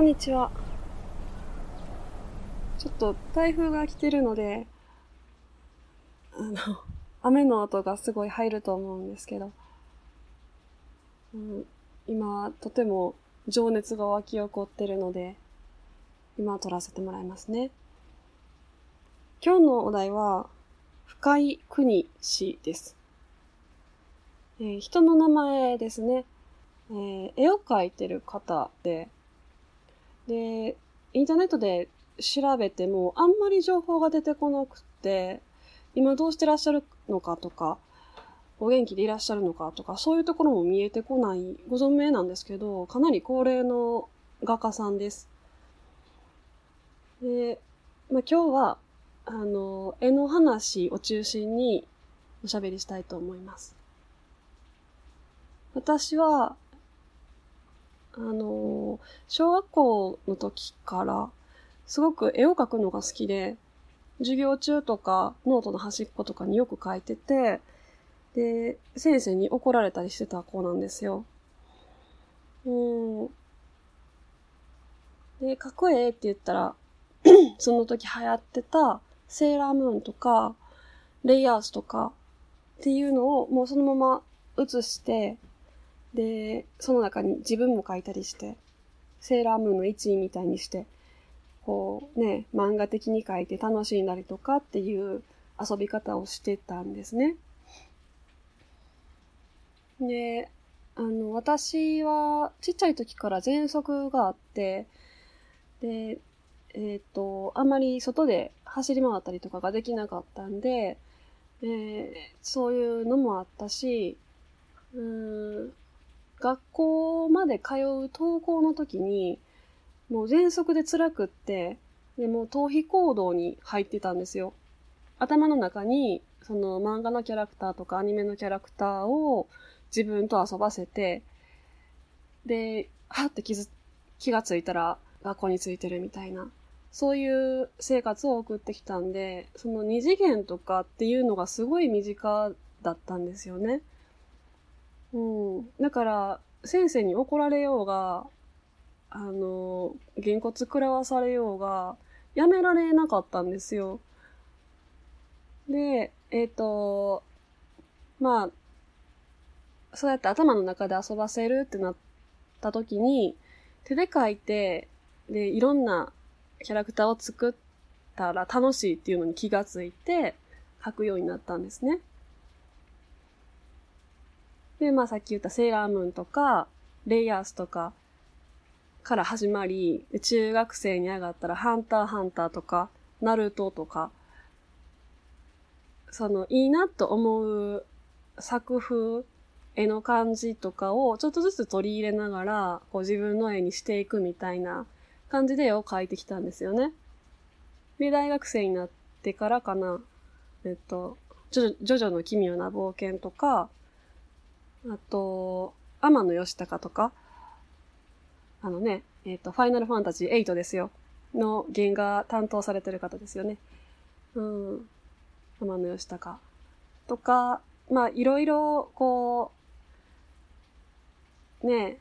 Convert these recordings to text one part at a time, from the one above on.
こんにちは。ちょっと台風が来てるので、あの、雨の音がすごい入ると思うんですけど、うん、今、とても情熱が湧き起こってるので、今撮らせてもらいますね。今日のお題は、深井国氏です。えー、人の名前ですね。えー、絵を描いてる方で、で、インターネットで調べてもあんまり情報が出てこなくて、今どうしてらっしゃるのかとか、お元気でいらっしゃるのかとか、そういうところも見えてこないご存命なんですけど、かなり高齢の画家さんです。で、まあ、今日は、あの、絵の話を中心におしゃべりしたいと思います。私は、あの、小学校の時から、すごく絵を描くのが好きで、授業中とか、ノートの端っことかによく描いてて、で、先生に怒られたりしてた子なんですよ。うん。で、描く絵って言ったら、その時流行ってた、セーラームーンとか、レイヤースとか、っていうのをもうそのまま写して、で、その中に自分も書いたりして、セーラームーンの一位みたいにして、こうね、漫画的に書いて楽しんだりとかっていう遊び方をしてたんですね。で、あの、私はちっちゃい時から喘息があって、で、えっ、ー、と、あんまり外で走り回ったりとかができなかったんで、えー、そういうのもあったし、うん、学校まで通う登校の時に、もう喘息で辛くって、で、もう逃避行動に入ってたんですよ。頭の中に、その漫画のキャラクターとかアニメのキャラクターを自分と遊ばせて、で、はって気づ、気がついたら学校についてるみたいな。そういう生活を送ってきたんで、その二次元とかっていうのがすごい身近だったんですよね。うん。だから、先生に怒られようが、あの、げんこつ食らわされようが、やめられなかったんですよ。で、えっ、ー、と、まあ、そうやって頭の中で遊ばせるってなった時に、手で書いて、で、いろんなキャラクターを作ったら楽しいっていうのに気がついて、書くようになったんですね。で、まあさっき言ったセーラームーンとか、レイヤースとかから始まり、中学生に上がったらハンターハンターとか、ナルトとか、そのいいなと思う作風、絵の感じとかをちょっとずつ取り入れながら、こう自分の絵にしていくみたいな感じで絵を描いてきたんですよね。で、大学生になってからかな、えっと、ジョジョの奇妙な冒険とか、あと、天野義高とか、あのね、えっ、ー、と、ファイナルファンタジー8ですよ。の原画担当されてる方ですよね。うん。天野義高とか、まあ、いろいろ、こう、ね、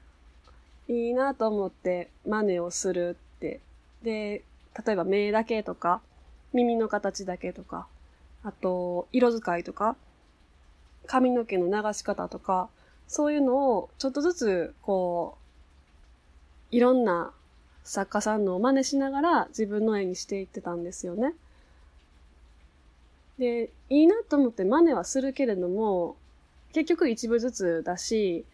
いいなと思って真似をするって。で、例えば目だけとか、耳の形だけとか、あと、色使いとか、髪の毛の流し方とか、そういうのをちょっとずつ、こう、いろんな作家さんのを真似しながら自分の絵にしていってたんですよね。で、いいなと思って真似はするけれども、結局一部ずつだし、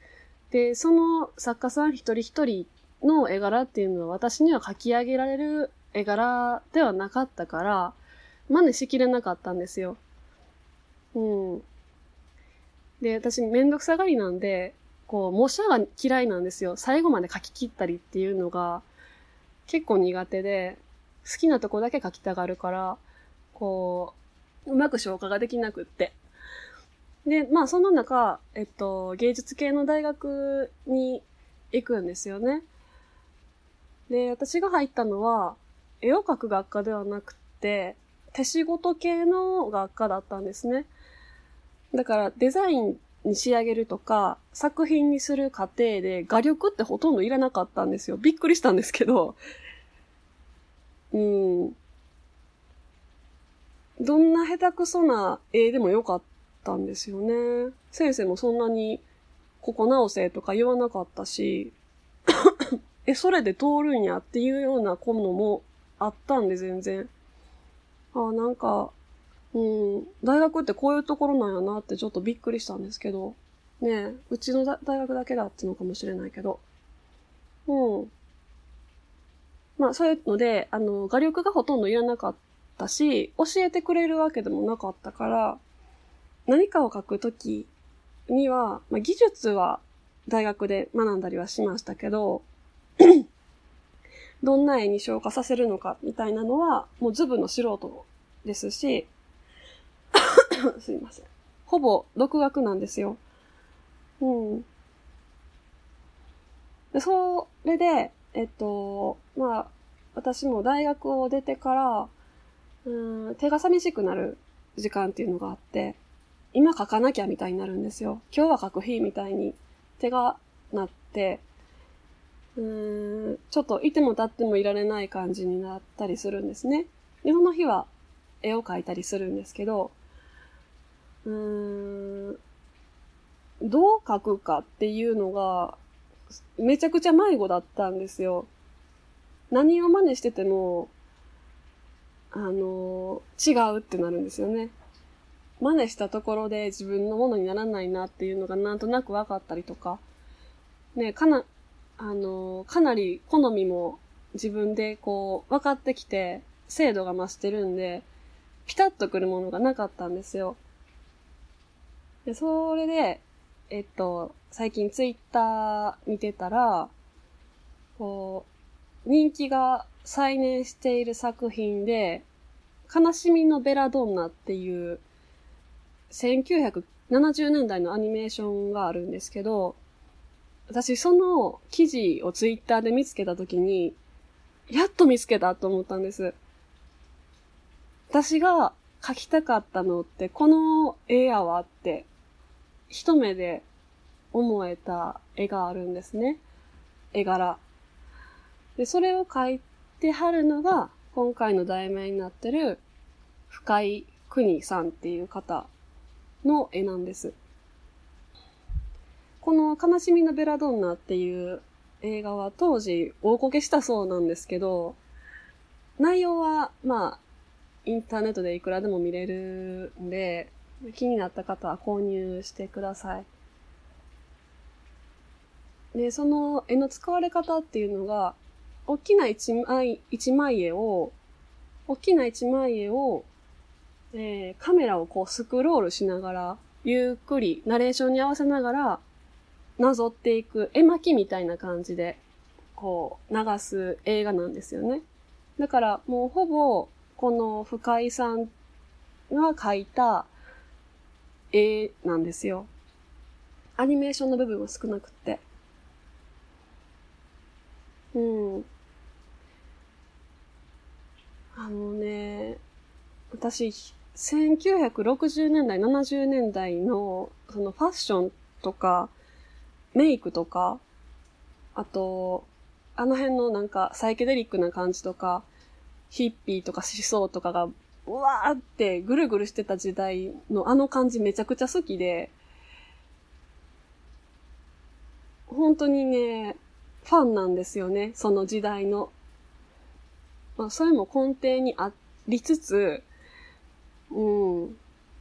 で、その作家さん一人一人の絵柄っていうのは私には描き上げられる絵柄ではなかったから、真似しきれなかったんですよ。うん。で、私めんどくさがりなんで、こう、模写が嫌いなんですよ。最後まで書き切ったりっていうのが結構苦手で、好きなとこだけ書きたがるから、こう、うまく消化ができなくって。で、まあその中、えっと、芸術系の大学に行くんですよね。で、私が入ったのは、絵を描く学科ではなくて、手仕事系の学科だったんですね。だからデザインに仕上げるとか、作品にする過程で画力ってほとんどいらなかったんですよ。びっくりしたんですけど。うん。どんな下手くそな絵でもよかったんですよね。先生もそんなに、ここ直せとか言わなかったし、え、それで通るんやっていうようなものもあったんで全然。あなんか、大学ってこういうところなんやなってちょっとびっくりしたんですけど、ねえうちの大学だけだってのかもしれないけど。うん。まあそういうので、あの、画力がほとんどいらなかったし、教えてくれるわけでもなかったから、何かを書くときには、まあ、技術は大学で学んだりはしましたけど、どんな絵に消化させるのかみたいなのは、もうズブの素人ですし、すいません。ほぼ独学なんですよ。うん。で、それで、えっと、まあ、私も大学を出てから、うん、手が寂しくなる時間っていうのがあって、今書かなきゃみたいになるんですよ。今日は書く日みたいに手がなって、うーん、ちょっといても立ってもいられない感じになったりするんですね。で、その日は絵を描いたりするんですけど、うーん、どう描くかっていうのが、めちゃくちゃ迷子だったんですよ。何を真似してても、あの、違うってなるんですよね。真似したところで自分のものにならないなっていうのがなんとなく分かったりとか、ね、かな、あの、かなり好みも自分でこう分かってきて精度が増してるんで、ピタッとくるものがなかったんですよ。で、それで、えっと、最近ツイッター見てたら、こう、人気が再燃している作品で、悲しみのベラドンナっていう1970年代のアニメーションがあるんですけど、私その記事をツイッターで見つけたときに、やっと見つけたと思ったんです。私が描きたかったのって、この絵やわって、一目で思えた絵があるんですね。絵柄。で、それを描いてはるのが、今回の題名になってる、深井国さんっていう方の絵なんです。この悲しみのベラドンナっていう映画は当時大こけしたそうなんですけど、内容はまあ、インターネットでいくらでも見れるんで、気になった方は購入してください。で、その絵の使われ方っていうのが、大きな一枚、一枚絵を、大きな一枚絵をえー、カメラをこうスクロールしながら、ゆっくりナレーションに合わせながら、なぞっていく絵巻みたいな感じで、こう、流す映画なんですよね。だからもうほぼ、この深井さんが描いた絵なんですよ。アニメーションの部分は少なくって。うん。あのね、私、1960年代、70年代の、そのファッションとか、メイクとか、あと、あの辺のなんかサイケデリックな感じとか、ヒッピーとか思想とかが、うわーってぐるぐるしてた時代のあの感じめちゃくちゃ好きで、本当にね、ファンなんですよね、その時代の。まあ、それも根底にありつつ、うん。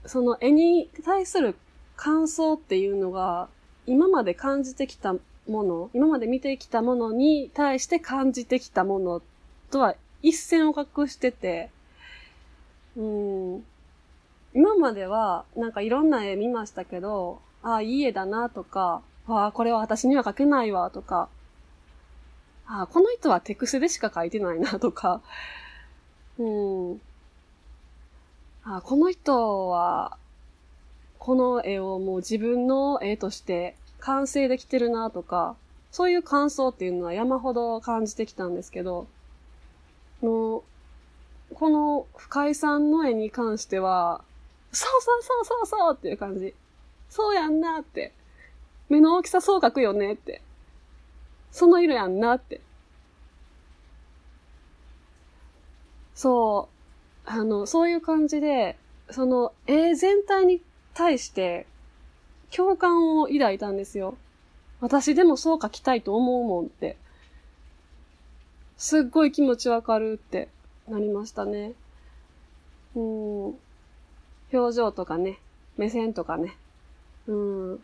その絵に対する感想っていうのが、今まで感じてきたもの、今まで見てきたものに対して感じてきたものとは一線を画してて、うん。今までは、なんかいろんな絵見ましたけど、ああ、いい絵だなとか、ああ、これは私には描けないわとか、ああ、この人は手癖でしか描いてないなとか、うん。あ、この人は、この絵をもう自分の絵として完成できてるなとか、そういう感想っていうのは山ほど感じてきたんですけど、もう、この深井さんの絵に関しては、そうそうそうそうそうっていう感じ。そうやんなって。目の大きさそう描くよねって。その色やんなって。そう。あの、そういう感じで、その絵全体に対して共感を抱いたんですよ。私でもそう描きたいと思うもんって。すっごい気持ちわかるってなりましたね。うん。表情とかね、目線とかね。うん。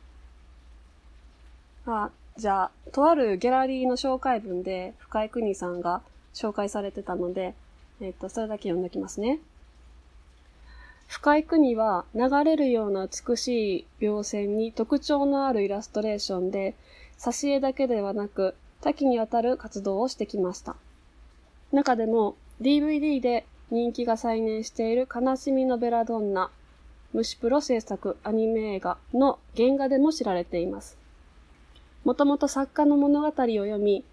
あ、じゃあ、とあるギャラリーの紹介文で深井邦さんが紹介されてたので、えっ、と、それだけ読んでおきますね。深井国は流れるような美しい描線に特徴のあるイラストレーションで、挿絵だけではなく多岐にわたる活動をしてきました。中でも DVD で人気が再燃している悲しみのベラドンナ、虫プロ制作アニメ映画の原画でも知られています。もともと作家の物語を読み、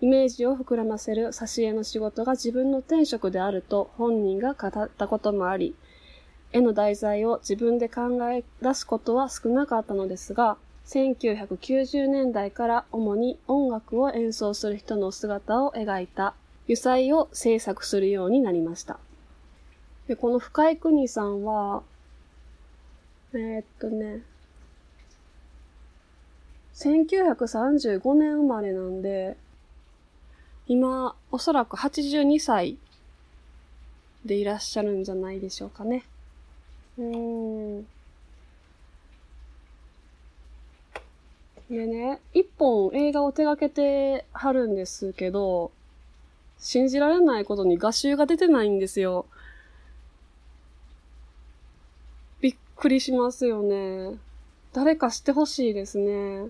イメージを膨らませる挿絵の仕事が自分の天職であると本人が語ったこともあり、絵の題材を自分で考え出すことは少なかったのですが、1990年代から主に音楽を演奏する人の姿を描いた油彩を制作するようになりました。で、この深井国さんは、えー、っとね、1935年生まれなんで、今、おそらく82歳でいらっしゃるんじゃないでしょうかね。うん。でね、一本映画を手掛けてはるんですけど、信じられないことに画集が出てないんですよ。びっくりしますよね。誰かしてほしいですね。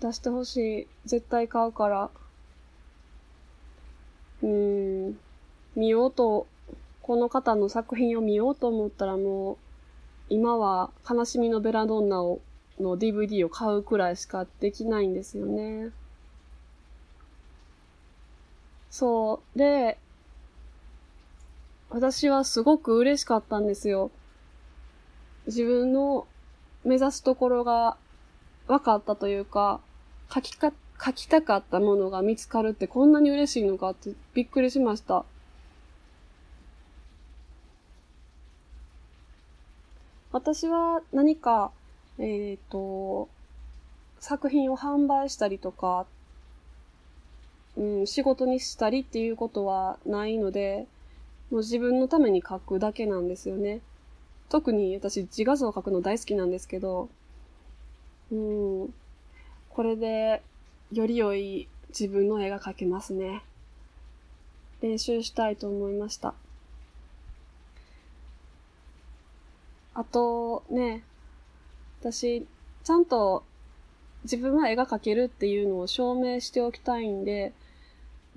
出してほしい。絶対買うから。うん。見ようと、この方の作品を見ようと思ったらもう、今は悲しみのベラドンナを、の DVD を買うくらいしかできないんですよね。そう。で、私はすごく嬉しかったんですよ。自分の目指すところが分かったというか、書きか、書きたかったものが見つかるってこんなに嬉しいのかってびっくりしました。私は何か、えっ、ー、と、作品を販売したりとかうん、仕事にしたりっていうことはないので、もう自分のために書くだけなんですよね。特に私自画像を書くの大好きなんですけど、うん、これでより良い自分の絵が描けますね。練習したいと思いました。あとね、私、ちゃんと自分は絵が描けるっていうのを証明しておきたいんで、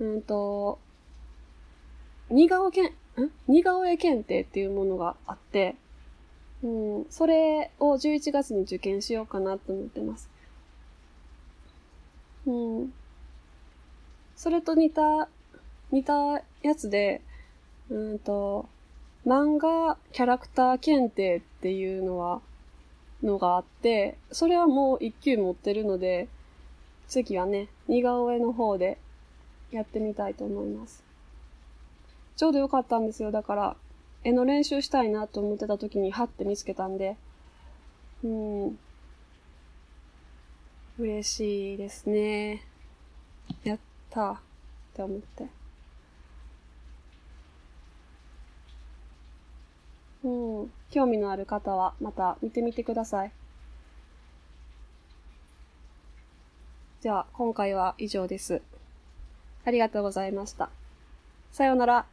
うんと、似顔けん、ん？似顔絵検定っていうものがあって、うん、それを11月に受験しようかなと思ってます。うん。それと似た、似たやつで、うんと、漫画キャラクター検定っていうのは、のがあって、それはもう一級持ってるので、次はね、似顔絵の方でやってみたいと思います。ちょうどよかったんですよ。だから、絵の練習したいなと思ってた時に、はって見つけたんで、うん。嬉しいですね。やったって思って。うん。興味のある方はまた見てみてください。じゃあ、今回は以上です。ありがとうございました。さようなら。